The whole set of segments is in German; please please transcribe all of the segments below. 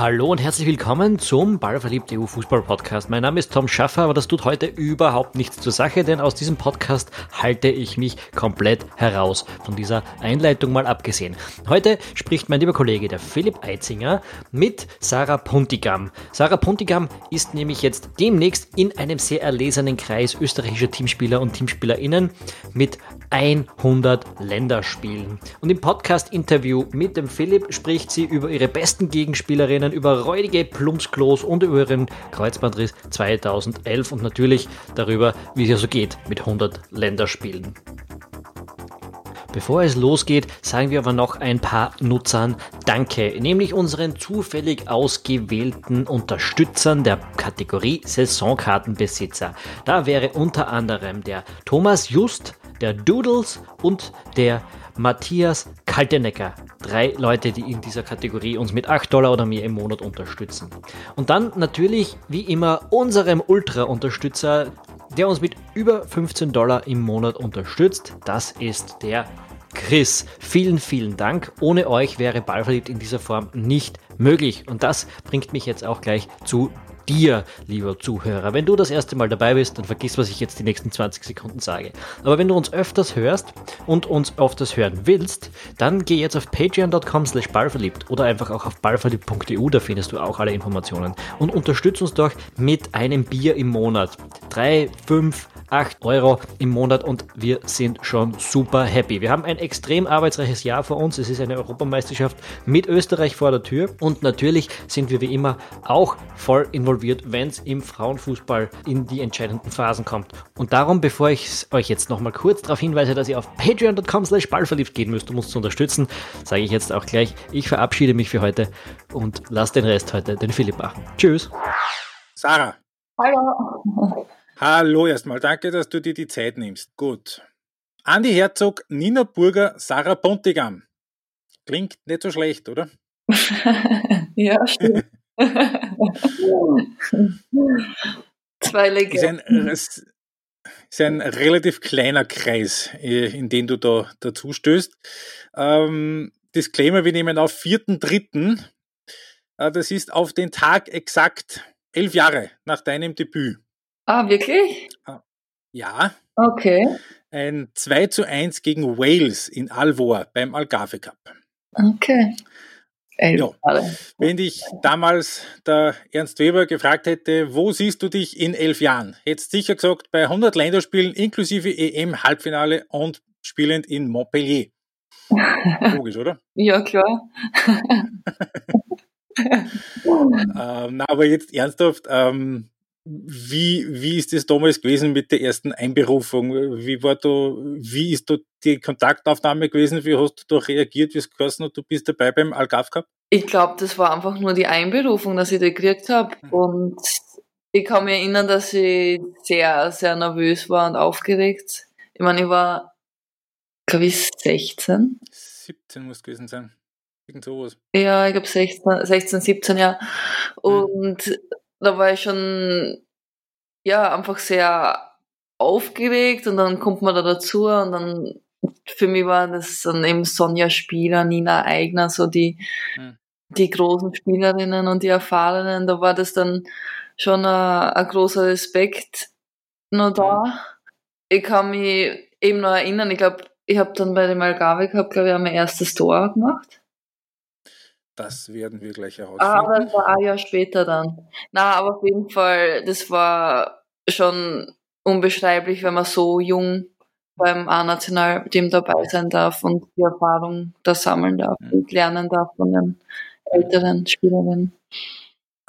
Hallo und herzlich willkommen zum Ballverliebt EU Fußball Podcast. Mein Name ist Tom Schaffer, aber das tut heute überhaupt nichts zur Sache, denn aus diesem Podcast halte ich mich komplett heraus. Von dieser Einleitung mal abgesehen. Heute spricht mein lieber Kollege, der Philipp Eitzinger, mit Sarah Puntigam. Sarah Puntigam ist nämlich jetzt demnächst in einem sehr erlesenen Kreis österreichischer Teamspieler und Teamspielerinnen mit 100 Länderspielen. Und im Podcast-Interview mit dem Philipp spricht sie über ihre besten Gegenspielerinnen über räudige Plumpsklos und über ihren Kreuzbandriss 2011 und natürlich darüber, wie es ja so geht mit 100 Länderspielen. Bevor es losgeht, sagen wir aber noch ein paar Nutzern Danke, nämlich unseren zufällig ausgewählten Unterstützern der Kategorie Saisonkartenbesitzer. Da wäre unter anderem der Thomas Just, der Doodles und der Matthias Kaltenecker. Drei Leute, die in dieser Kategorie uns mit 8 Dollar oder mehr im Monat unterstützen. Und dann natürlich, wie immer, unserem Ultra-Unterstützer, der uns mit über 15 Dollar im Monat unterstützt. Das ist der Chris. Vielen, vielen Dank. Ohne euch wäre Ballverliebt in dieser Form nicht möglich. Und das bringt mich jetzt auch gleich zu dir, lieber Zuhörer. Wenn du das erste Mal dabei bist, dann vergiss, was ich jetzt die nächsten 20 Sekunden sage. Aber wenn du uns öfters hörst und uns öfters hören willst, dann geh jetzt auf patreon.com slash ballverliebt oder einfach auch auf ballverliebt.eu, da findest du auch alle Informationen. Und unterstütz uns doch mit einem Bier im Monat. Drei, fünf, 8 Euro im Monat und wir sind schon super happy. Wir haben ein extrem arbeitsreiches Jahr vor uns. Es ist eine Europameisterschaft mit Österreich vor der Tür und natürlich sind wir wie immer auch voll involviert, wenn es im Frauenfußball in die entscheidenden Phasen kommt. Und darum, bevor ich euch jetzt nochmal kurz darauf hinweise, dass ihr auf patreon.com slash ballverliebt gehen müsst, um uns zu unterstützen, sage ich jetzt auch gleich, ich verabschiede mich für heute und lasse den Rest heute den Philipp machen. Tschüss. Sarah. Hallo. Hallo erstmal, danke, dass du dir die Zeit nimmst. Gut. Andi Herzog, Nina Burger, Sarah Pontigam. Klingt nicht so schlecht, oder? ja, stimmt. Zwei Legenden. Ist ein, ist ein relativ kleiner Kreis, äh, in den du da dazu stößt. Ähm, Disclaimer, wir nehmen auf 4.3. Äh, das ist auf den Tag exakt elf Jahre nach deinem Debüt. Ah, wirklich? Ah, ja. Okay. Ein 2 zu 1 gegen Wales in Alvor beim Algarve Cup. Okay. Ja. Wenn dich damals der Ernst Weber gefragt hätte, wo siehst du dich in elf Jahren, hättest du sicher gesagt, bei 100 Länderspielen inklusive EM-Halbfinale und spielend in Montpellier. Logisch, oder? Ja, klar. ähm, na, aber jetzt ernsthaft, ähm, wie, wie ist es damals gewesen mit der ersten Einberufung? Wie war da, wie ist da die Kontaktaufnahme gewesen? Wie hast du da reagiert, wie es geheißen und du bist dabei beim Algarve Cup? Ich glaube, das war einfach nur die Einberufung, dass ich die gekriegt habe. Mhm. Und ich kann mich erinnern, dass ich sehr, sehr nervös war und aufgeregt. Ich meine, ich war, glaube ich, 16. 17 muss gewesen sein. Irgend sowas. Ja, ich glaube 16, 16, 17, ja. Mhm. Und mhm da war ich schon ja einfach sehr aufgeregt und dann kommt man da dazu und dann für mich war das dann eben Sonja Spieler, Nina Eigner, so die, mhm. die großen Spielerinnen und die Erfahrenen, da war das dann schon ein, großer Respekt noch da. Mhm. Ich kann mich eben noch erinnern, ich glaube, ich habe dann bei dem Algarve Cup, glaube ich, mein erstes Tor gemacht. Das werden wir gleich herausfinden. Ah, aber das war ein Jahr später dann. Na, aber auf jeden Fall, das war schon unbeschreiblich, wenn man so jung beim A-Nationalteam dabei sein darf und die Erfahrung da sammeln darf mhm. und lernen darf von den älteren Spielerinnen.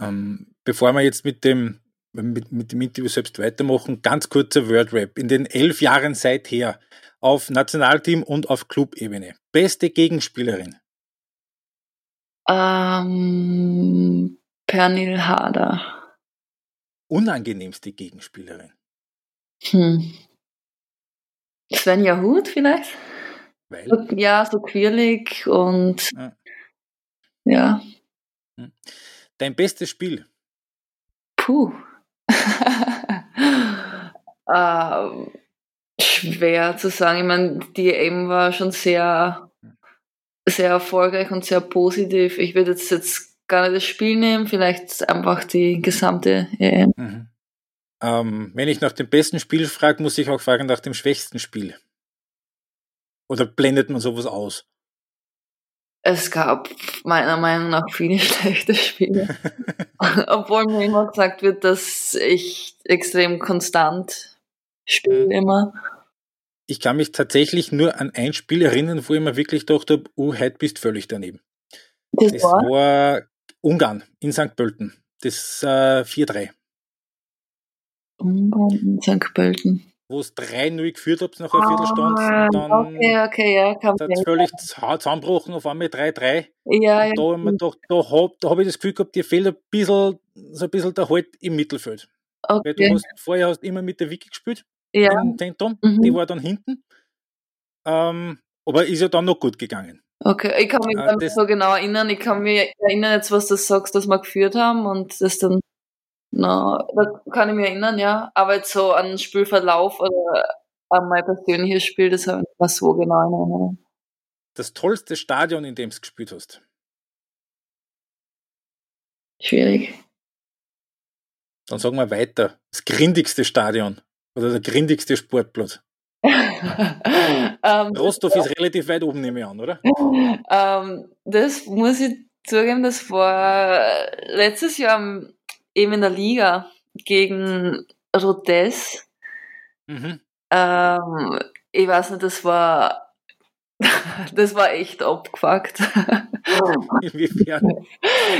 Ähm, bevor wir jetzt mit dem, mit, mit dem Interview selbst weitermachen, ganz kurzer Wordrap. In den elf Jahren seither auf Nationalteam und auf Clubebene. Beste Gegenspielerin? Ähm, Pernil Harder. Unangenehmste Gegenspielerin? Hm. Svenja Huth vielleicht? Weil? So, ja, so quirlig und ja. ja. Hm. Dein bestes Spiel? Puh. äh, schwer zu sagen. Ich meine, die EM war schon sehr sehr erfolgreich und sehr positiv. Ich würde jetzt, jetzt gar nicht das Spiel nehmen, vielleicht einfach die gesamte EM. Mhm. Ähm, wenn ich nach dem besten Spiel frage, muss ich auch fragen nach dem schwächsten Spiel. Oder blendet man sowas aus? Es gab meiner Meinung nach viele schlechte Spiele. Obwohl mir immer gesagt wird, dass ich extrem konstant spiele mhm. immer. Ich kann mich tatsächlich nur an ein Spiel erinnern, wo ich mir wirklich dachte, oh, heute bist völlig daneben. Das, das war? war? Ungarn in St. Pölten. Das äh, 4-3. Ungarn in St. Pölten wo es 3-0 geführt habt nach einer ah, Viertelstunde. Dann okay, okay, ja. Kann hat es völlig zusammengebrochen, auf einmal 3-3. Ja, ja. Da, habe da, da habe da hab ich das Gefühl gehabt, dir fehlt ein bisschen, so ein bisschen der Halt im Mittelfeld. Okay. Weil du hast, vorher hast immer mit der Wiki gespielt, ja. im Zentrum, mhm. die war dann hinten. Ähm, aber ist ja dann noch gut gegangen. Okay, ich kann mich äh, nicht so genau erinnern. Ich kann mich erinnern jetzt, was du sagst, dass wir geführt haben und das dann na, da kann ich mich erinnern, ja. Aber jetzt so an Spielverlauf oder an mein persönliches Spiel, das habe ich nicht mehr so genau in Erinnerung. Das tollste Stadion, in dem du gespielt hast? Schwierig. Dann sagen wir weiter. Das grindigste Stadion oder der grindigste Sportplatz. ähm, Rostov ist relativ weit oben, nehme ich an, oder? ähm, das muss ich zugeben, das war letztes Jahr eben in der Liga gegen Rodez. Mhm. Ähm, ich weiß nicht, das war das war echt abgefuckt. Inwiefern?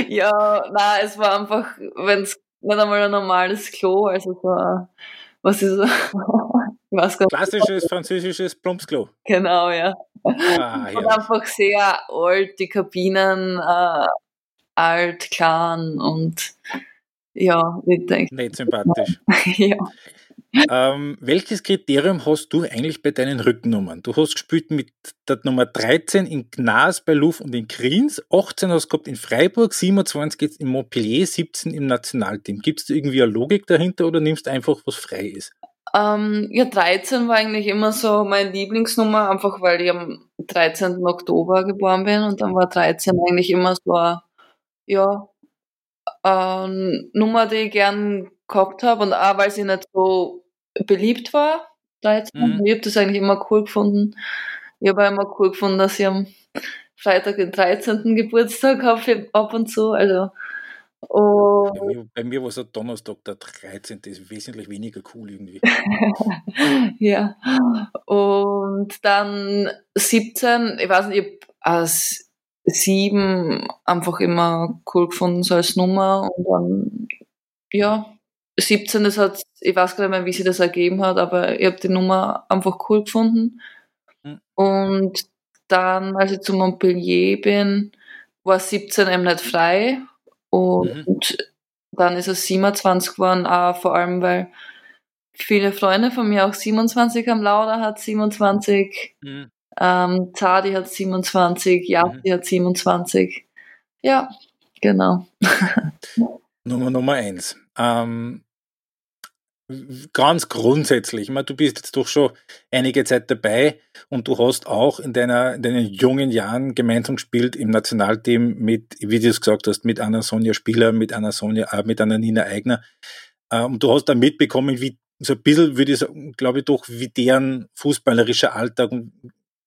ja, na, es war einfach, wenn es nicht einmal ein normales Klo, also es war, was ist was Klassisches französisches Plumpsklo. Genau, ja. Ah, ja. Und einfach sehr alt, die Kabinen äh, alt, klein und ja, ich denke. Nicht sympathisch. ja. Ähm, welches Kriterium hast du eigentlich bei deinen Rückennummern? Du hast gespielt mit der Nummer 13 in Gnas bei Luft und in Kriens, 18 hast du gehabt in Freiburg, 27 jetzt in Montpellier, 17 im Nationalteam. Gibt es irgendwie eine Logik dahinter oder nimmst du einfach, was frei ist? Ähm, ja, 13 war eigentlich immer so meine Lieblingsnummer, einfach weil ich am 13. Oktober geboren bin und dann war 13 eigentlich immer so, ja, ähm, Nummer, die ich gern gehabt habe und auch weil sie nicht so beliebt war. 13. Mhm. Ich habe das eigentlich immer cool gefunden. Ich habe immer cool gefunden, dass ich am Freitag den 13. Geburtstag habe ab und zu. Also, und bei, mir, bei mir war es Donnerstag, der 13. ist wesentlich weniger cool irgendwie. ja. Und dann 17, ich weiß nicht, ich als sieben einfach immer cool gefunden, so als Nummer. Und dann, ja, 17, das hat, ich weiß gar nicht mehr, wie sie das ergeben hat, aber ich habe die Nummer einfach cool gefunden. Mhm. Und dann, als ich zu Montpellier bin, war 17 eben nicht frei. Und mhm. dann ist es 27 geworden, auch vor allem, weil viele Freunde von mir auch 27 am Lauder hat, 27. Mhm. Ähm, Zadi hat 27, Yati mhm. hat 27. Ja, genau. Nummer Nummer eins. Ähm, ganz grundsätzlich, ich meine, du bist jetzt doch schon einige Zeit dabei und du hast auch in, deiner, in deinen jungen Jahren gemeinsam gespielt im Nationalteam mit, wie du es gesagt hast, mit Anna Sonja Spieler, mit Anna Sonja, äh, mit Anna Nina Eigner. Äh, und du hast dann mitbekommen, wie so ein bisschen, würde ich sagen, glaube ich doch, wie deren fußballerischer Alltag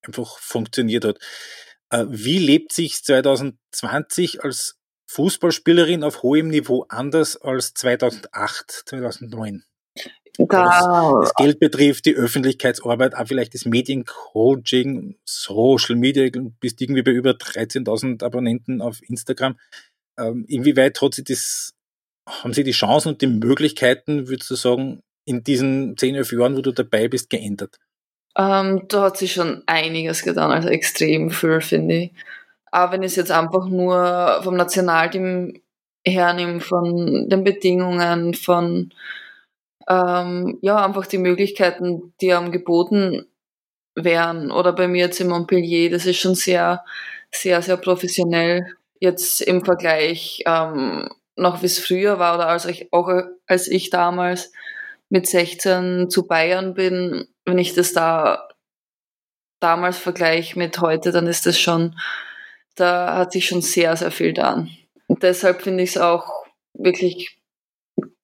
einfach funktioniert hat. Äh, wie lebt sich 2020 als Fußballspielerin auf hohem Niveau anders als 2008, 2009? Da, das Geld betrifft, die Öffentlichkeitsarbeit, auch vielleicht das Mediencoaching, Social Media, bist irgendwie bei über 13.000 Abonnenten auf Instagram. Ähm, inwieweit hat sie das, haben sie die Chancen und die Möglichkeiten, würdest du sagen, in diesen 10, 11 Jahren, wo du dabei bist, geändert? Ähm, da hat sich schon einiges getan, also extrem viel, finde ich. Aber wenn ich es jetzt einfach nur vom Nationalteam hernehme, von den Bedingungen, von ähm, ja, einfach die Möglichkeiten, die am geboten wären. Oder bei mir jetzt in Montpellier, das ist schon sehr, sehr, sehr professionell. Jetzt im Vergleich ähm, noch wie es früher war oder als ich, auch als ich damals mit 16 zu Bayern bin, wenn ich das da damals vergleiche mit heute, dann ist das schon, da hat sich schon sehr, sehr viel getan. deshalb finde ich es auch wirklich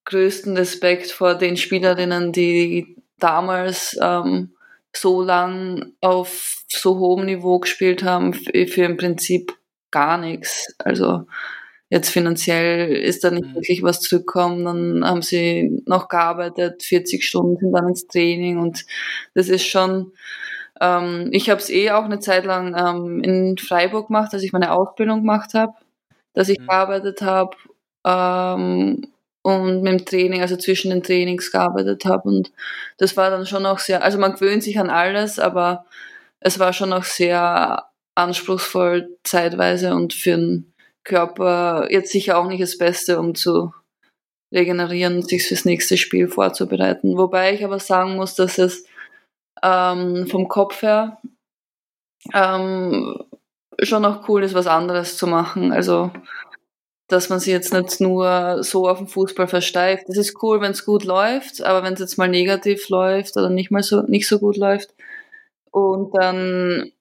größten Respekt vor den Spielerinnen, die damals ähm, so lang auf so hohem Niveau gespielt haben, für im Prinzip gar nichts. Also jetzt finanziell ist da nicht mhm. wirklich was zurückgekommen. Dann haben sie noch gearbeitet, 40 Stunden sind dann ins Training und das ist schon, ähm, ich habe es eh auch eine Zeit lang ähm, in Freiburg gemacht, als ich meine Ausbildung gemacht habe, dass ich mhm. gearbeitet habe ähm, und mit dem Training, also zwischen den Trainings gearbeitet habe und das war dann schon auch sehr, also man gewöhnt sich an alles, aber es war schon auch sehr anspruchsvoll zeitweise und für den Körper jetzt sicher auch nicht das Beste, um zu regenerieren und sich fürs nächste Spiel vorzubereiten. Wobei ich aber sagen muss, dass es ähm, vom Kopf her ähm, schon auch cool ist, was anderes zu machen. Also dass man sich jetzt nicht nur so auf den Fußball versteift. Das ist cool, wenn es gut läuft, aber wenn es jetzt mal negativ läuft oder nicht mal so nicht so gut läuft und dann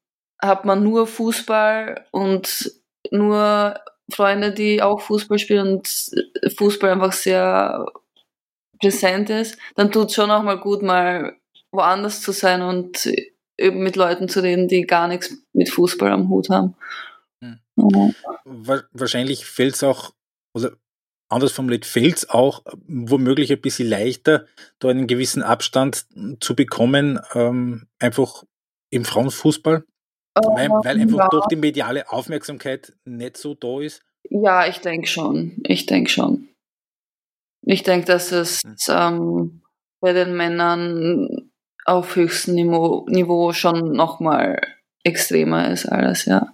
hat man nur Fußball und nur Freunde, die auch Fußball spielen und Fußball einfach sehr präsent ist, dann tut es schon auch mal gut, mal woanders zu sein und mit Leuten zu reden, die gar nichts mit Fußball am Hut haben. Hm. Ja. Wahrscheinlich fällt es auch, oder anders formuliert, fällt es auch womöglich ein bisschen leichter, da einen gewissen Abstand zu bekommen, ähm, einfach im Frauenfußball? Weil, ähm, weil einfach ja. doch die mediale Aufmerksamkeit nicht so da ist? Ja, ich denke schon. Ich denke schon. Ich denke, dass es hm. ähm, bei den Männern auf höchstem Niveau, Niveau schon nochmal extremer ist alles, ja.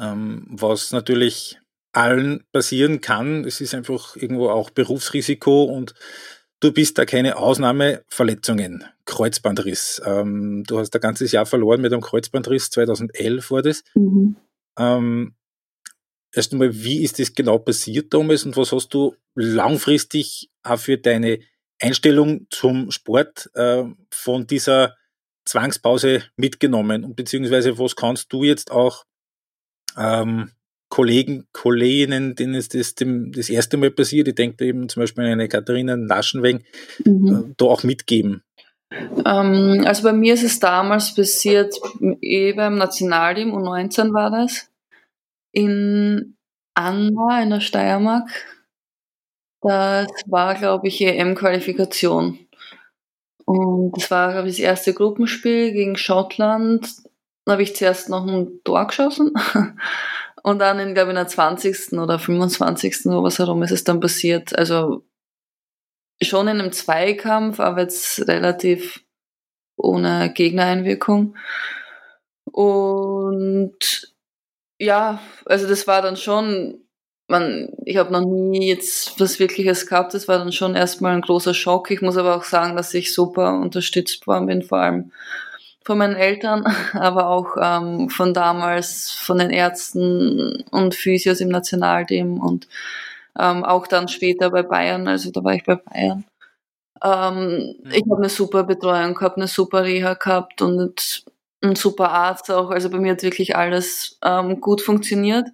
Hm. Ähm, was natürlich allen passieren kann, es ist einfach irgendwo auch Berufsrisiko und Du bist da keine Ausnahme. Verletzungen, Kreuzbandriss. Ähm, du hast ein ganzes Jahr verloren mit einem Kreuzbandriss. 2011 war das. Mhm. Ähm, erst einmal, wie ist das genau passiert damals und was hast du langfristig auch für deine Einstellung zum Sport äh, von dieser Zwangspause mitgenommen und beziehungsweise was kannst du jetzt auch ähm, Kollegen, Kolleginnen, denen ist das dem, das erste Mal passiert, ich denke eben zum Beispiel an eine Katharina Laschenweng, mhm. äh, da auch mitgeben? Ähm, also bei mir ist es damals passiert, eh beim Nationalteam, U19 war das, in Anwa in der Steiermark. Das war, glaube ich, EM-Qualifikation. Und das war, glaube ich, das erste Gruppenspiel gegen Schottland. Da habe ich zuerst noch ein Tor geschossen. Und dann in, glaube ich, in der 20. oder 25. sowas herum ist es dann passiert. Also schon in einem Zweikampf, aber jetzt relativ ohne Gegnereinwirkung. Und ja, also das war dann schon, man, ich habe noch nie jetzt was Wirkliches gehabt, das war dann schon erstmal ein großer Schock. Ich muss aber auch sagen, dass ich super unterstützt worden bin, vor allem von meinen Eltern, aber auch ähm, von damals, von den Ärzten und Physios im Nationalteam und ähm, auch dann später bei Bayern, also da war ich bei Bayern. Ähm, mhm. Ich habe eine super Betreuung gehabt, eine super Reha gehabt und ein super Arzt auch. Also bei mir hat wirklich alles ähm, gut funktioniert.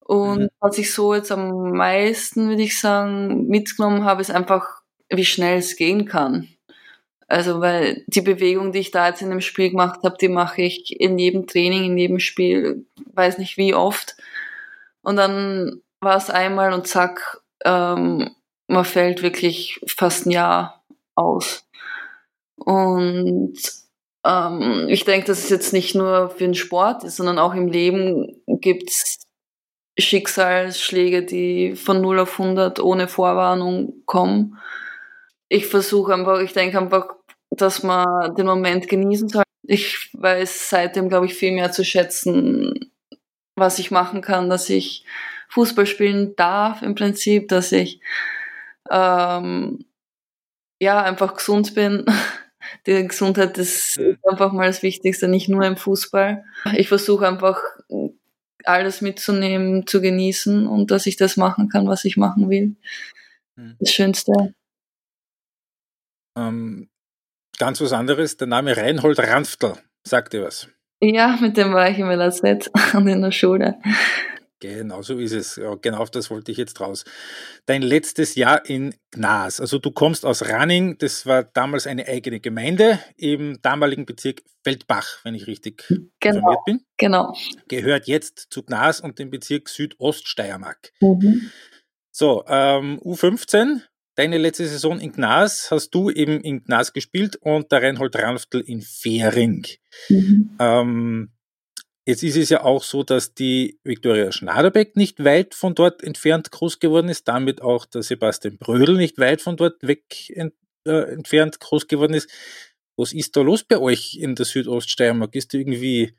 Und mhm. was ich so jetzt am meisten, würde ich sagen, mitgenommen habe, ist einfach, wie schnell es gehen kann. Also weil die Bewegung, die ich da jetzt in dem Spiel gemacht habe, die mache ich in jedem Training, in jedem Spiel, weiß nicht wie oft. Und dann war es einmal und zack, ähm, man fällt wirklich fast ein Jahr aus. Und ähm, ich denke, dass es jetzt nicht nur für den Sport ist, sondern auch im Leben gibt es Schicksalsschläge, die von 0 auf 100 ohne Vorwarnung kommen ich versuche einfach, ich denke einfach, dass man den Moment genießen soll. Ich weiß seitdem, glaube ich, viel mehr zu schätzen, was ich machen kann, dass ich Fußball spielen darf im Prinzip, dass ich ähm, ja einfach gesund bin. Die Gesundheit ist einfach mal das Wichtigste, nicht nur im Fußball. Ich versuche einfach alles mitzunehmen, zu genießen und dass ich das machen kann, was ich machen will. Hm. Das Schönste. Ähm, ganz was anderes, der Name Reinhold Ranftl, sagt dir was? Ja, mit dem war ich im LAZ und in der Schule. Genau, so ist es. Genau auf das wollte ich jetzt raus. Dein letztes Jahr in Gnas. Also du kommst aus Ranning, das war damals eine eigene Gemeinde im damaligen Bezirk Feldbach, wenn ich richtig genau, informiert bin. Genau. Gehört jetzt zu Gnas und dem Bezirk Südoststeiermark. Mhm. So, ähm, U15, deine letzte Saison in Gnas hast du eben in Gnas gespielt und der Reinhold Ranftl in Fähring. Mhm. Ähm, Jetzt ist es ja auch so, dass die Viktoria Schnaderbeck nicht weit von dort entfernt groß geworden ist, damit auch der Sebastian Brödel nicht weit von dort weg ent, äh, entfernt groß geworden ist. Was ist da los bei euch in der Südoststeiermark? Ist da irgendwie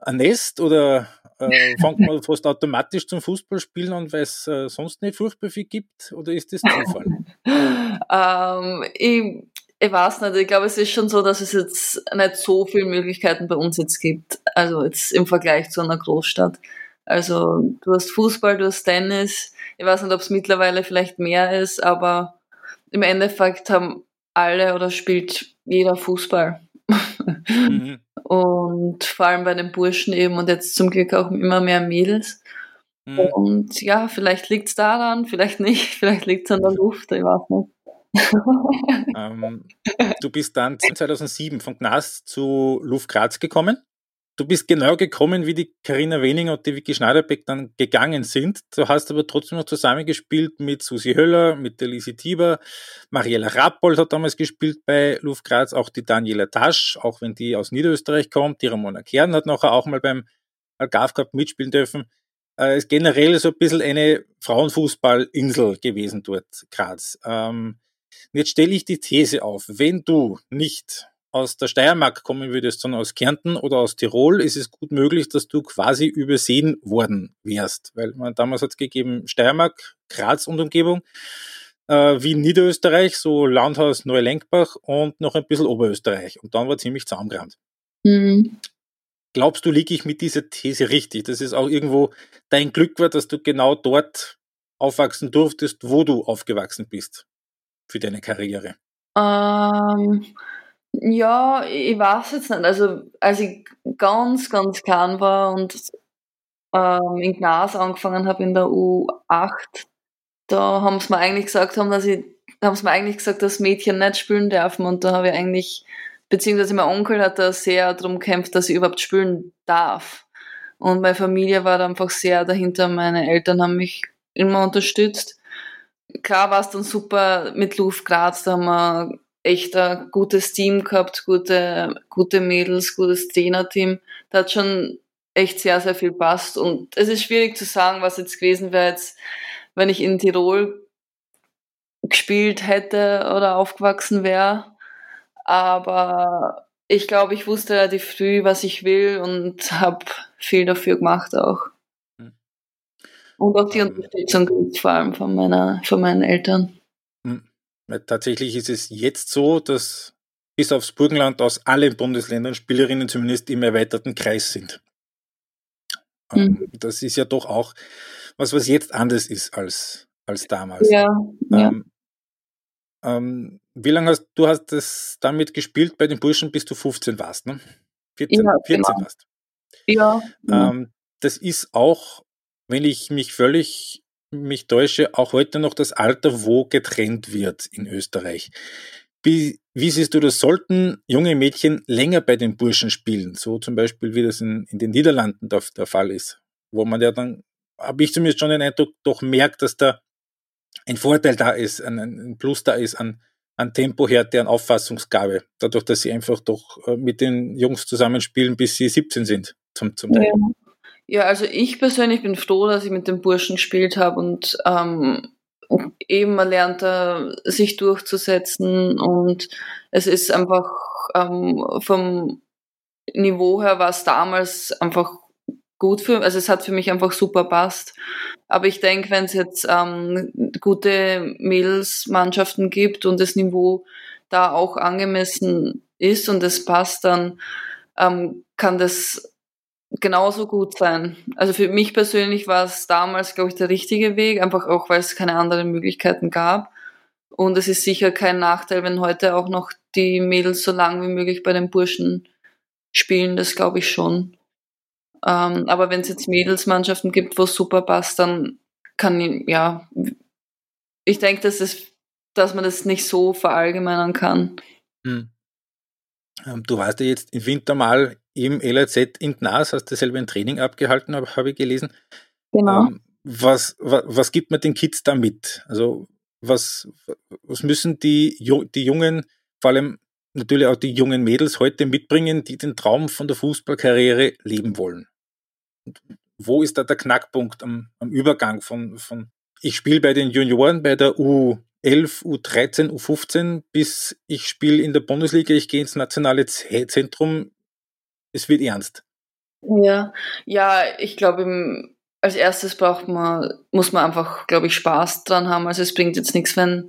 ein Nest oder äh, fängt man fast automatisch zum Fußballspielen an, weil es äh, sonst nicht furchtbar viel gibt? Oder ist das Zufall? ähm, ich ich weiß nicht, ich glaube, es ist schon so, dass es jetzt nicht so viele Möglichkeiten bei uns jetzt gibt. Also jetzt im Vergleich zu einer Großstadt. Also du hast Fußball, du hast Tennis. Ich weiß nicht, ob es mittlerweile vielleicht mehr ist, aber im Endeffekt haben alle oder spielt jeder Fußball. Mhm. Und vor allem bei den Burschen eben und jetzt zum Glück auch immer mehr Mädels. Mhm. Und ja, vielleicht liegt es daran, vielleicht nicht, vielleicht liegt es an der Luft, ich weiß nicht ähm, du bist dann 2007 von Gnas zu Luft Graz gekommen. Du bist genau gekommen, wie die Karina Weninger und die Vicky Schneiderbeck dann gegangen sind. Du hast aber trotzdem noch zusammengespielt mit Susi Höller, mit der Lisi Tieber. Mariella Rappold hat damals gespielt bei Luft Graz, auch die Daniela Tasch, auch wenn die aus Niederösterreich kommt. Die Ramona Kern hat nachher auch mal beim Algarve Cup mitspielen dürfen. Äh, ist generell so ein bisschen eine Frauenfußballinsel gewesen dort, Graz. Ähm, jetzt stelle ich die These auf, wenn du nicht aus der Steiermark kommen würdest, sondern aus Kärnten oder aus Tirol, ist es gut möglich, dass du quasi übersehen worden wärst. Weil man damals hat es gegeben Steiermark, Graz und Umgebung, äh, wie Niederösterreich, so Landhaus Neulenkbach und noch ein bisschen Oberösterreich. Und dann war ziemlich zaumgerannt. Mhm. Glaubst du, liege ich mit dieser These richtig? Dass es auch irgendwo dein Glück war, dass du genau dort aufwachsen durftest, wo du aufgewachsen bist? für deine Karriere? Ähm, ja, ich weiß jetzt nicht. Also, als ich ganz, ganz klein war und ähm, in Gnas angefangen habe in der U8, da haben sie mir eigentlich gesagt, haben, dass ich, haben sie mir eigentlich gesagt, dass Mädchen nicht spielen dürfen und da habe ich eigentlich, beziehungsweise mein Onkel hat da sehr darum gekämpft, dass ich überhaupt spielen darf. Und meine Familie war da einfach sehr dahinter. Meine Eltern haben mich immer unterstützt klar war es dann super mit Luft Graz, da haben wir echt ein gutes Team gehabt, gute, gute Mädels, gutes Trainerteam. Da hat schon echt sehr, sehr viel passt. Und es ist schwierig zu sagen, was jetzt gewesen wäre, jetzt, wenn ich in Tirol gespielt hätte oder aufgewachsen wäre. Aber ich glaube, ich wusste relativ früh, was ich will und habe viel dafür gemacht auch. Und auch die Unterstützung vor allem von, meiner, von meinen Eltern. Tatsächlich ist es jetzt so, dass bis aufs Burgenland aus allen Bundesländern Spielerinnen zumindest im erweiterten Kreis sind. Mhm. Das ist ja doch auch was, was jetzt anders ist als, als damals. Ja, ja. Ähm, ähm, wie lange hast du hast das damit gespielt bei den Burschen, bis du 15 warst, ne? 14, ja, 14 genau. warst. Ja. Ähm, das ist auch wenn ich mich völlig mich täusche, auch heute noch das Alter, wo getrennt wird in Österreich. Wie, wie siehst du das? Sollten junge Mädchen länger bei den Burschen spielen? So zum Beispiel, wie das in, in den Niederlanden der, der Fall ist, wo man ja dann, habe ich zumindest schon den Eindruck, doch merkt, dass da ein Vorteil da ist, ein, ein Plus da ist an, an Tempohärte, an Auffassungsgabe, dadurch, dass sie einfach doch äh, mit den Jungs zusammenspielen, bis sie 17 sind, zum, zum Teil. Ja. Ja, also ich persönlich bin froh, dass ich mit dem Burschen gespielt habe und ähm, eben man lernt da, sich durchzusetzen und es ist einfach ähm, vom Niveau her war es damals einfach gut für, also es hat für mich einfach super passt. Aber ich denke, wenn es jetzt ähm, gute Mädelsmannschaften gibt und das Niveau da auch angemessen ist und es passt, dann ähm, kann das genauso gut sein. Also für mich persönlich war es damals, glaube ich, der richtige Weg, einfach auch, weil es keine anderen Möglichkeiten gab. Und es ist sicher kein Nachteil, wenn heute auch noch die Mädels so lang wie möglich bei den Burschen spielen, das glaube ich schon. Ähm, aber wenn es jetzt Mädelsmannschaften gibt, wo es super passt, dann kann ich, ja, ich denke, dass, es, dass man das nicht so verallgemeinern kann. Hm. Ähm, du warst ja jetzt im Winter mal im LAZ in Gnas, hast du selber ein Training abgehalten, habe hab ich gelesen. Genau. Ähm, was, was, was gibt man den Kids da mit? Also was, was müssen die, die Jungen, vor allem natürlich auch die jungen Mädels heute mitbringen, die den Traum von der Fußballkarriere leben wollen? wo ist da der Knackpunkt am, am Übergang von, von ich spiele bei den Junioren bei der U11, U13, U15, bis ich spiele in der Bundesliga, ich gehe ins nationale Zentrum, es wird ernst. Ja, ja, ich glaube, als erstes braucht man, muss man einfach, glaube ich, Spaß dran haben. Also es bringt jetzt nichts, wenn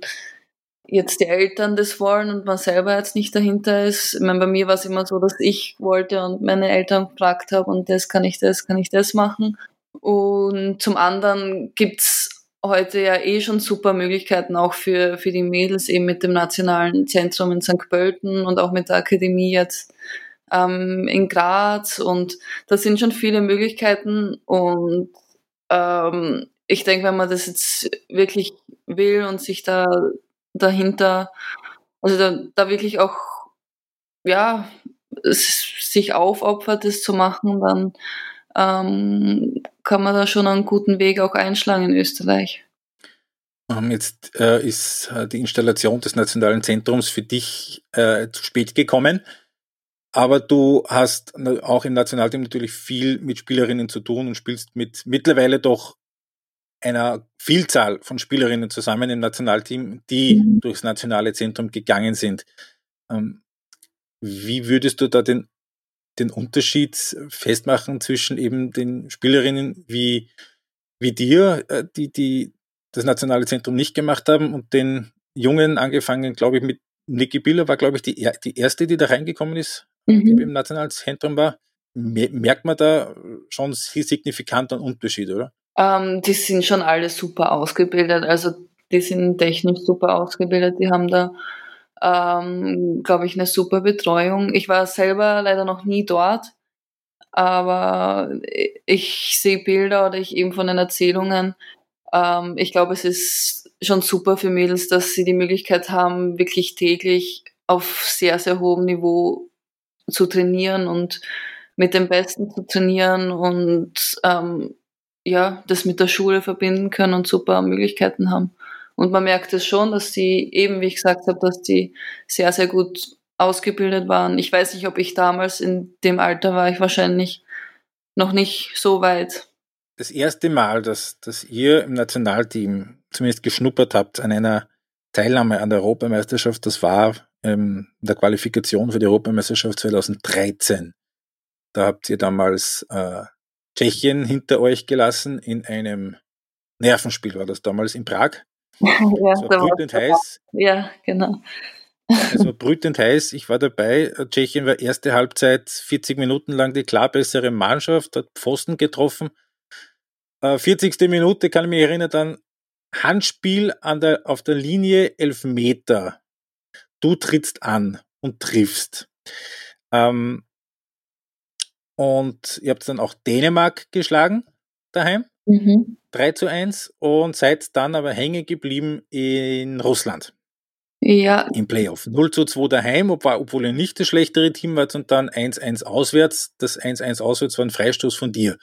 jetzt die Eltern das wollen und man selber jetzt nicht dahinter ist. Ich meine, bei mir war es immer so, dass ich wollte und meine Eltern gefragt habe und das kann ich das, kann ich das machen. Und zum anderen gibt's heute ja eh schon super Möglichkeiten auch für, für die Mädels eben mit dem Nationalen Zentrum in St. Pölten und auch mit der Akademie jetzt ähm, in Graz und da sind schon viele Möglichkeiten und ähm, ich denke, wenn man das jetzt wirklich will und sich da dahinter, also da, da wirklich auch, ja, sich aufopfert, das zu machen, dann ähm, kann man da schon einen guten Weg auch einschlagen in Österreich. Ähm, jetzt äh, ist äh, die Installation des Nationalen Zentrums für dich äh, zu spät gekommen. Aber du hast auch im Nationalteam natürlich viel mit Spielerinnen zu tun und spielst mit mittlerweile doch einer Vielzahl von Spielerinnen zusammen im Nationalteam, die mhm. durchs nationale Zentrum gegangen sind. Ähm, wie würdest du da den, den Unterschied festmachen zwischen eben den Spielerinnen wie, wie dir, äh, die, die das nationale Zentrum nicht gemacht haben und den Jungen angefangen, glaube ich, mit Niki Biller war, glaube ich, die, die erste, die da reingekommen ist, mhm. im Nationalzentrum war. Merkt man da schon signifikant einen Unterschied, oder? Ähm, die sind schon alle super ausgebildet, also die sind technisch super ausgebildet, die haben da, ähm, glaube ich, eine super Betreuung. Ich war selber leider noch nie dort, aber ich sehe Bilder oder ich eben von den Erzählungen. Ähm, ich glaube, es ist schon super für Mädels, dass sie die Möglichkeit haben, wirklich täglich auf sehr, sehr hohem Niveau zu trainieren und mit dem Besten zu trainieren und ähm, ja, das mit der Schule verbinden können und super Möglichkeiten haben. Und man merkt es schon, dass die eben, wie ich gesagt habe, dass die sehr, sehr gut ausgebildet waren. Ich weiß nicht, ob ich damals in dem Alter war, ich wahrscheinlich noch nicht so weit. Das erste Mal, dass, dass ihr im Nationalteam zumindest geschnuppert habt an einer Teilnahme an der Europameisterschaft, das war ähm, in der Qualifikation für die Europameisterschaft 2013. Da habt ihr damals äh, Tschechien hinter euch gelassen in einem Nervenspiel, war das damals in Prag. Ja, so brütend heiß. Ja, genau. Also brütend heiß, ich war dabei. Tschechien war erste Halbzeit 40 Minuten lang die klar bessere Mannschaft, hat Pfosten getroffen. 40. Äh, Minute kann ich mich erinnern, dann Handspiel an der, auf der Linie 11 Meter. Du trittst an und triffst. Ähm, und ihr habt dann auch Dänemark geschlagen daheim. Mhm. 3 zu 1 und seid dann aber hängen geblieben in Russland. Ja. Im Playoff. 0 zu 2 daheim, obwohl ihr nicht das schlechtere Team wart und dann 1-1 auswärts. Das 1-1 auswärts war ein Freistoß von dir.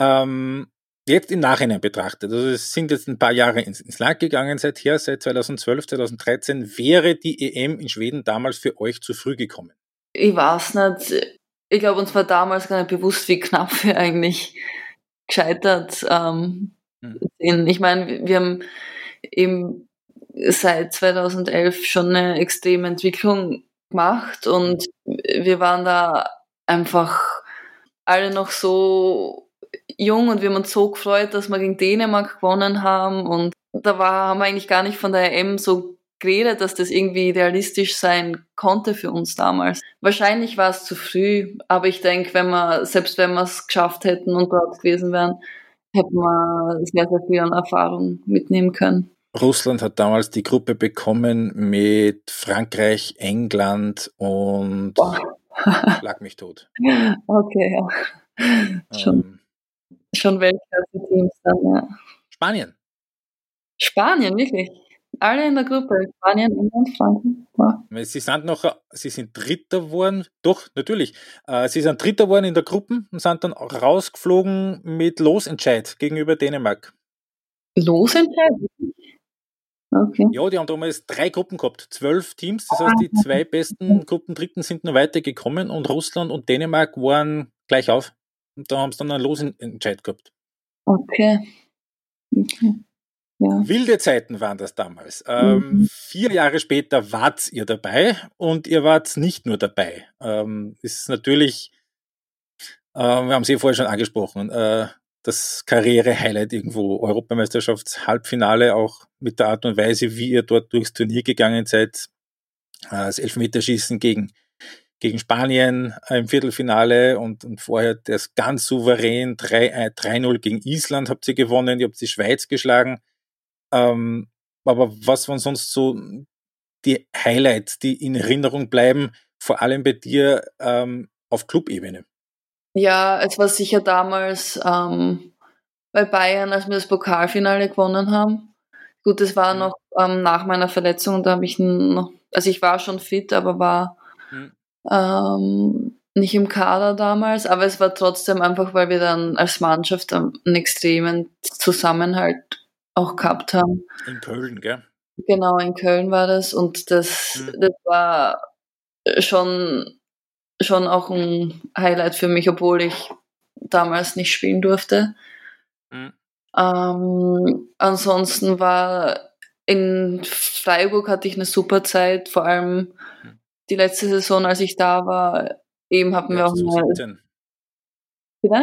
Ähm, jetzt im Nachhinein betrachtet, also es sind jetzt ein paar Jahre ins, ins Land gegangen seither, seit 2012, 2013, wäre die EM in Schweden damals für euch zu früh gekommen? Ich weiß nicht ich glaube, uns war damals gar nicht bewusst, wie knapp wir eigentlich gescheitert ähm, mhm. sind. Ich meine, wir haben eben seit 2011 schon eine extreme Entwicklung gemacht und wir waren da einfach alle noch so jung und wir haben uns so gefreut, dass wir gegen Dänemark gewonnen haben und da war, haben wir eigentlich gar nicht von der EM so geredet, dass das irgendwie realistisch sein konnte für uns damals. Wahrscheinlich war es zu früh, aber ich denke, wenn wir, selbst wenn wir es geschafft hätten und dort gewesen wären, hätten wir sehr, sehr viel an Erfahrung mitnehmen können. Russland hat damals die Gruppe bekommen mit Frankreich, England und Boah. Schlag mich tot. Okay, ja. schon, ähm, schon Weltklasse-Teams dann, ja. Spanien. Spanien, wirklich. Alle in der Gruppe, Spanien, England, Frankreich. Wow. Sie sind noch, sie sind Dritter geworden, doch, natürlich. Äh, sie sind Dritter geworden in der Gruppe und sind dann rausgeflogen mit Losentscheid gegenüber Dänemark. Losentscheid? Okay. Ja, die haben damals drei Gruppen gehabt, zwölf Teams. Das heißt, die ah, zwei besten Gruppendritten sind nur weitergekommen und Russland und Dänemark waren gleich auf. Und da haben sie dann einen Losentscheid gehabt. Okay. okay. Ja. Wilde Zeiten waren das damals. Ähm, mhm. Vier Jahre später wart ihr dabei und ihr wart nicht nur dabei. Ähm, ist natürlich, äh, wir haben es eh vorher schon angesprochen, äh, das Karriere-Highlight irgendwo, Europameisterschafts-Halbfinale, auch mit der Art und Weise, wie ihr dort durchs Turnier gegangen seid. Äh, das Elfmeterschießen gegen, gegen Spanien im Viertelfinale und, und vorher das ganz souverän 3-0 äh, gegen Island habt ihr gewonnen, ihr habt die Schweiz geschlagen. Ähm, aber was waren sonst so die Highlights, die in Erinnerung bleiben, vor allem bei dir ähm, auf Clubebene? Ja, es war sicher damals ähm, bei Bayern, als wir das Pokalfinale gewonnen haben. Gut, es war mhm. noch ähm, nach meiner Verletzung, da habe ich noch, also ich war schon fit, aber war mhm. Ähm, nicht im Kader damals, aber es war trotzdem einfach, weil wir dann als Mannschaft einen extremen Zusammenhalt auch gehabt haben. In Köln, gell? Genau, in Köln war das und das, mhm. das war schon, schon auch ein Highlight für mich, obwohl ich damals nicht spielen durfte. Mhm. Ähm, ansonsten war in Freiburg hatte ich eine super Zeit, vor allem mhm. Die letzte Saison, als ich da war, eben hatten wir auch eine. Bitte?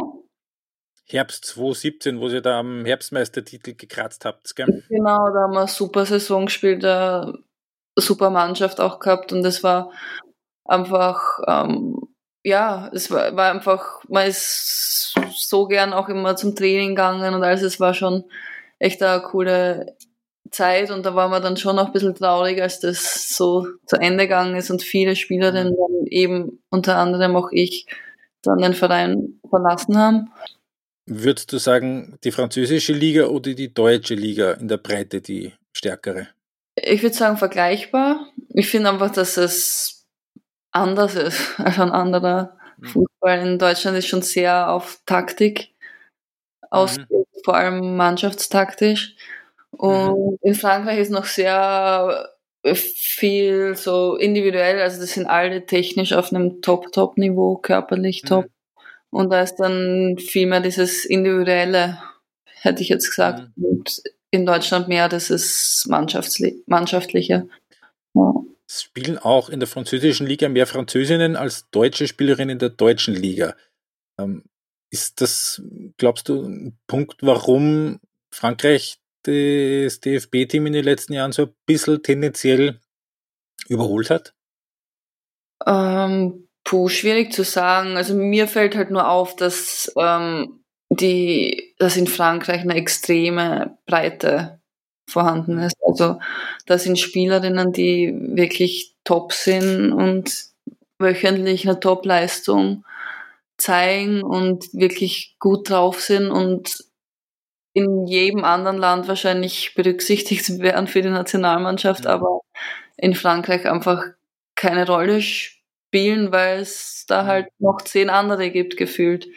Herbst 2017, wo ihr da am Herbstmeistertitel gekratzt habt. Gell? Genau, da haben wir eine super Saison gespielt, eine super Mannschaft auch gehabt und es war einfach, ähm, ja, es war, war, einfach, man ist so gern auch immer zum Training gegangen und alles, es war schon echt eine coole Zeit und da war man dann schon auch ein bisschen traurig, als das so zu Ende gegangen ist und viele Spielerinnen mhm. dann eben unter anderem auch ich dann den Verein verlassen haben. Würdest du sagen, die französische Liga oder die deutsche Liga in der Breite die stärkere? Ich würde sagen vergleichbar. Ich finde einfach, dass es anders ist als ein anderer mhm. Fußball. In Deutschland ist schon sehr auf Taktik ausgeht, mhm. vor allem mannschaftstaktisch. Und mhm. in Frankreich ist noch sehr viel so individuell, also das sind alle technisch auf einem Top-Top-Niveau, körperlich top. Mhm. Und da ist dann viel mehr dieses Individuelle, hätte ich jetzt gesagt. Mhm. Und in Deutschland mehr dieses Mannschaftliche. Ja. Es spielen auch in der französischen Liga mehr Französinnen als deutsche Spielerinnen in der deutschen Liga. Ähm, ist das, glaubst du, ein Punkt, warum Frankreich das DFB-Team in den letzten Jahren so ein bisschen tendenziell überholt hat? Ähm, Puh, schwierig zu sagen. Also mir fällt halt nur auf, dass ähm, die, dass in Frankreich eine extreme Breite vorhanden ist. Also da sind Spielerinnen, die wirklich top sind und wöchentlich eine Top-Leistung zeigen und wirklich gut drauf sind und in jedem anderen Land wahrscheinlich berücksichtigt werden für die Nationalmannschaft, aber in Frankreich einfach keine Rolle spielen weil es da halt noch zehn andere gibt, gefühlt,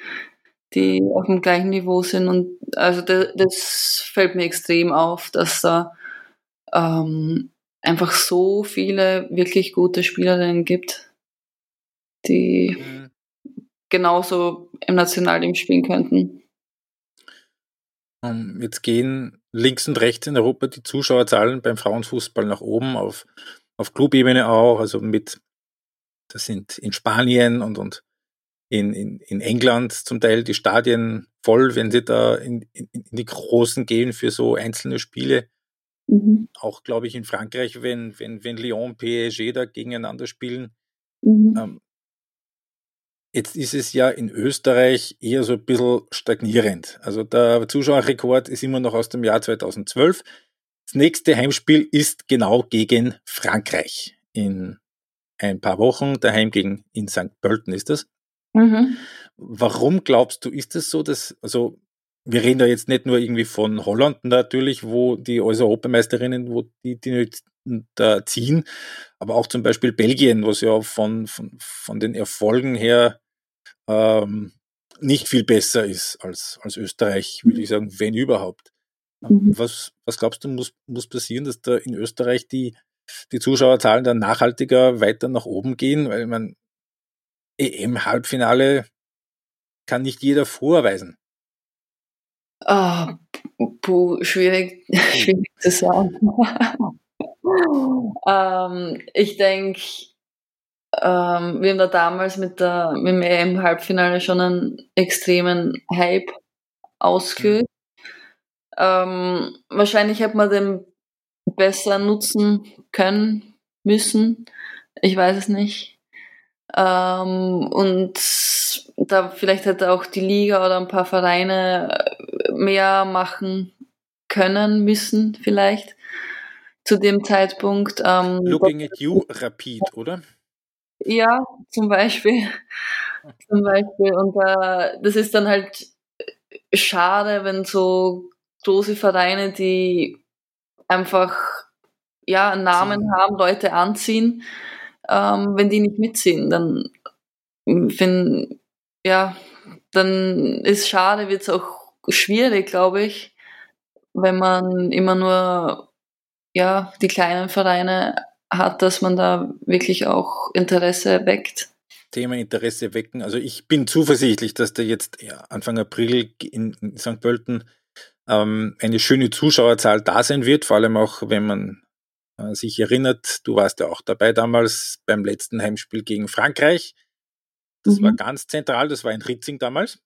die auf dem gleichen Niveau sind. Und also das, das fällt mir extrem auf, dass da ähm, einfach so viele wirklich gute Spielerinnen gibt, die mhm. genauso im Nationalteam spielen könnten. Jetzt gehen links und rechts in Europa die Zuschauerzahlen beim Frauenfußball nach oben, auf, auf Clubebene auch, also mit das sind in Spanien und, und in, in, in England zum Teil die Stadien voll, wenn sie da in, in, in die Großen gehen für so einzelne Spiele. Mhm. Auch, glaube ich, in Frankreich, wenn, wenn, wenn Lyon, PSG da gegeneinander spielen. Mhm. Ähm, jetzt ist es ja in Österreich eher so ein bisschen stagnierend. Also der Zuschauerrekord ist immer noch aus dem Jahr 2012. Das nächste Heimspiel ist genau gegen Frankreich in ein paar Wochen daheim gegen in St. Pölten ist das. Mhm. Warum glaubst du, ist es so, dass, also wir reden da jetzt nicht nur irgendwie von Holland natürlich, wo die also Europameisterinnen, wo die, die nicht da ziehen, aber auch zum Beispiel Belgien, was ja von, von, von den Erfolgen her ähm, nicht viel besser ist als, als Österreich, würde ich sagen, wenn überhaupt. Mhm. Was, was glaubst du, muss, muss passieren, dass da in Österreich die, die Zuschauerzahlen dann nachhaltiger weiter nach oben gehen? Weil man EM-Halbfinale kann nicht jeder vorweisen. Ah, puh, schwierig, schwierig zu sagen. ähm, ich denke, ähm, wir haben da damals mit, der, mit dem EM-Halbfinale schon einen extremen Hype ausgelöst. Ähm, wahrscheinlich hätte man den besser nutzen können, müssen. Ich weiß es nicht. Ähm, und da vielleicht hätte auch die Liga oder ein paar Vereine mehr machen können, müssen vielleicht zu dem Zeitpunkt. Ähm, Looking at you, Rapid, oder? Ja, zum Beispiel. zum Beispiel. Und äh, das ist dann halt schade, wenn so große Vereine, die einfach ja einen Namen haben, Leute anziehen, ähm, wenn die nicht mitziehen, dann find, ja, dann ist schade, wird es auch schwierig, glaube ich, wenn man immer nur ja die kleinen Vereine hat, dass man da wirklich auch Interesse weckt. Thema Interesse wecken. Also ich bin zuversichtlich, dass da jetzt Anfang April in, in St. Pölten ähm, eine schöne Zuschauerzahl da sein wird, vor allem auch, wenn man äh, sich erinnert, du warst ja auch dabei damals beim letzten Heimspiel gegen Frankreich. Das mhm. war ganz zentral, das war in Ritzing damals.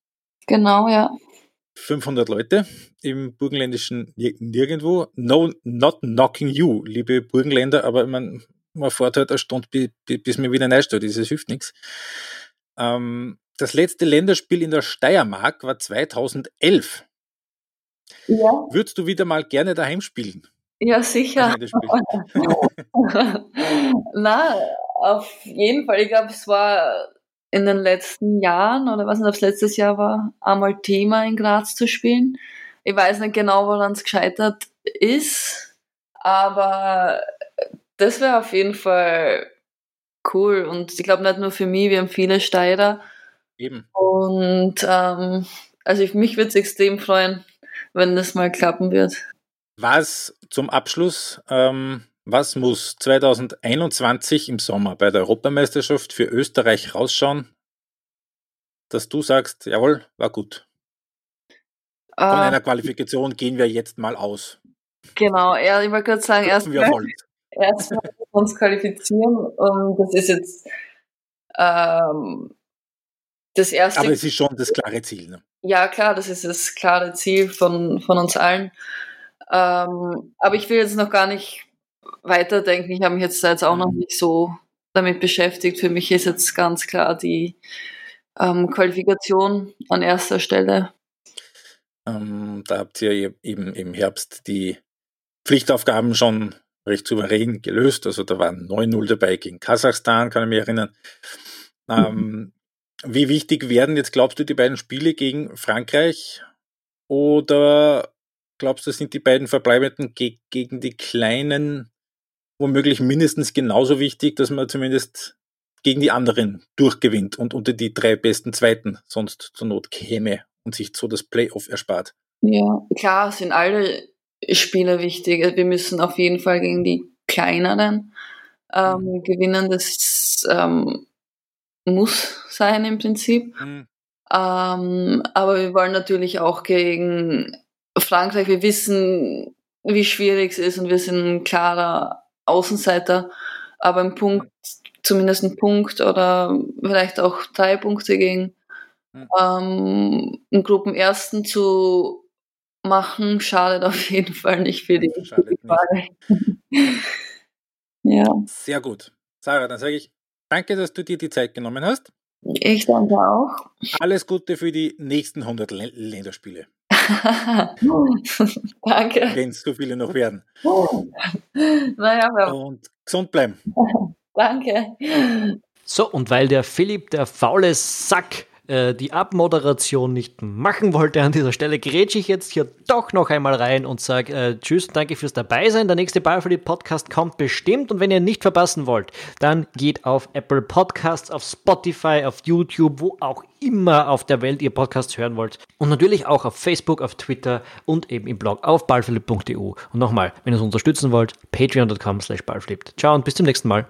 Genau, ja. 500 Leute im burgenländischen Nirgendwo. No, not knocking you, liebe Burgenländer, aber man, man fährt halt eine Stunde, bis, mir wieder neisteht, das hilft nichts. Ähm, das letzte Länderspiel in der Steiermark war 2011. Ja. Würdest du wieder mal gerne daheim spielen? Ja, sicher. Na, auf jeden Fall. Ich glaube, es war in den letzten Jahren, oder was nicht, ob es letztes Jahr war, einmal Thema in Graz zu spielen. Ich weiß nicht genau, woran es gescheitert ist, aber das wäre auf jeden Fall cool. Und ich glaube nicht nur für mich, wir haben viele Steirer. Eben. Und ähm, also ich, mich würde es extrem freuen, wenn das mal klappen wird. Was zum Abschluss, ähm, was muss 2021 im Sommer bei der Europameisterschaft für Österreich rausschauen, dass du sagst, jawohl, war gut? Von uh, einer Qualifikation gehen wir jetzt mal aus. Genau, ja, ich wollte gerade sagen, erstmal erst uns qualifizieren und das ist jetzt ähm, das erste. Aber es ist schon das klare Ziel. Ne? Ja, klar, das ist das klare Ziel von, von uns allen. Ähm, aber ich will jetzt noch gar nicht weiterdenken. Ich habe mich jetzt, jetzt auch noch mhm. nicht so damit beschäftigt. Für mich ist jetzt ganz klar die ähm, Qualifikation an erster Stelle. Ähm, da habt ihr eben im Herbst die Pflichtaufgaben schon recht souverän gelöst. Also da waren 9-0 dabei gegen Kasachstan, kann ich mich erinnern. Mhm. wie wichtig werden jetzt, glaubst du, die beiden Spiele gegen Frankreich? Oder glaubst du, sind die beiden Verbleibenden ge gegen die kleinen womöglich mindestens genauso wichtig, dass man zumindest gegen die anderen durchgewinnt und unter die drei besten Zweiten sonst zur Not käme und sich so das Playoff erspart. Ja, klar sind alle Spiele wichtig. Wir müssen auf jeden Fall gegen die kleineren ähm, mhm. gewinnen. Das ähm, muss sein im Prinzip. Mhm. Ähm, aber wir wollen natürlich auch gegen Frankreich. Wir wissen, wie schwierig es ist und wir sind ein klarer Außenseiter, aber ein Punkt, zumindest ein Punkt oder vielleicht auch drei Punkte gegen mhm. ähm, einen Gruppenersten zu machen, schadet auf jeden Fall nicht für die, für die Frage. ja. Sehr gut. Sarah, dann sage ich danke, dass du dir die Zeit genommen hast. Ich danke auch. Alles Gute für die nächsten 100 Länderspiele. Danke. Wenn es so viele noch werden. naja, ja. Und gesund bleiben. Danke. So, und weil der Philipp, der faule Sack, äh, die Abmoderation nicht machen wollte an dieser Stelle, grätsche ich jetzt hier doch noch einmal rein und sage äh, Tschüss, danke fürs Dabeisein. Der nächste Ballverlieb Podcast kommt bestimmt und wenn ihr nicht verpassen wollt, dann geht auf Apple Podcasts, auf Spotify, auf YouTube, wo auch immer auf der Welt ihr Podcasts hören wollt. Und natürlich auch auf Facebook, auf Twitter und eben im Blog auf ballphilipp.eu. Und nochmal, wenn ihr uns unterstützen wollt, patreon.com slash ballflippt. Ciao und bis zum nächsten Mal.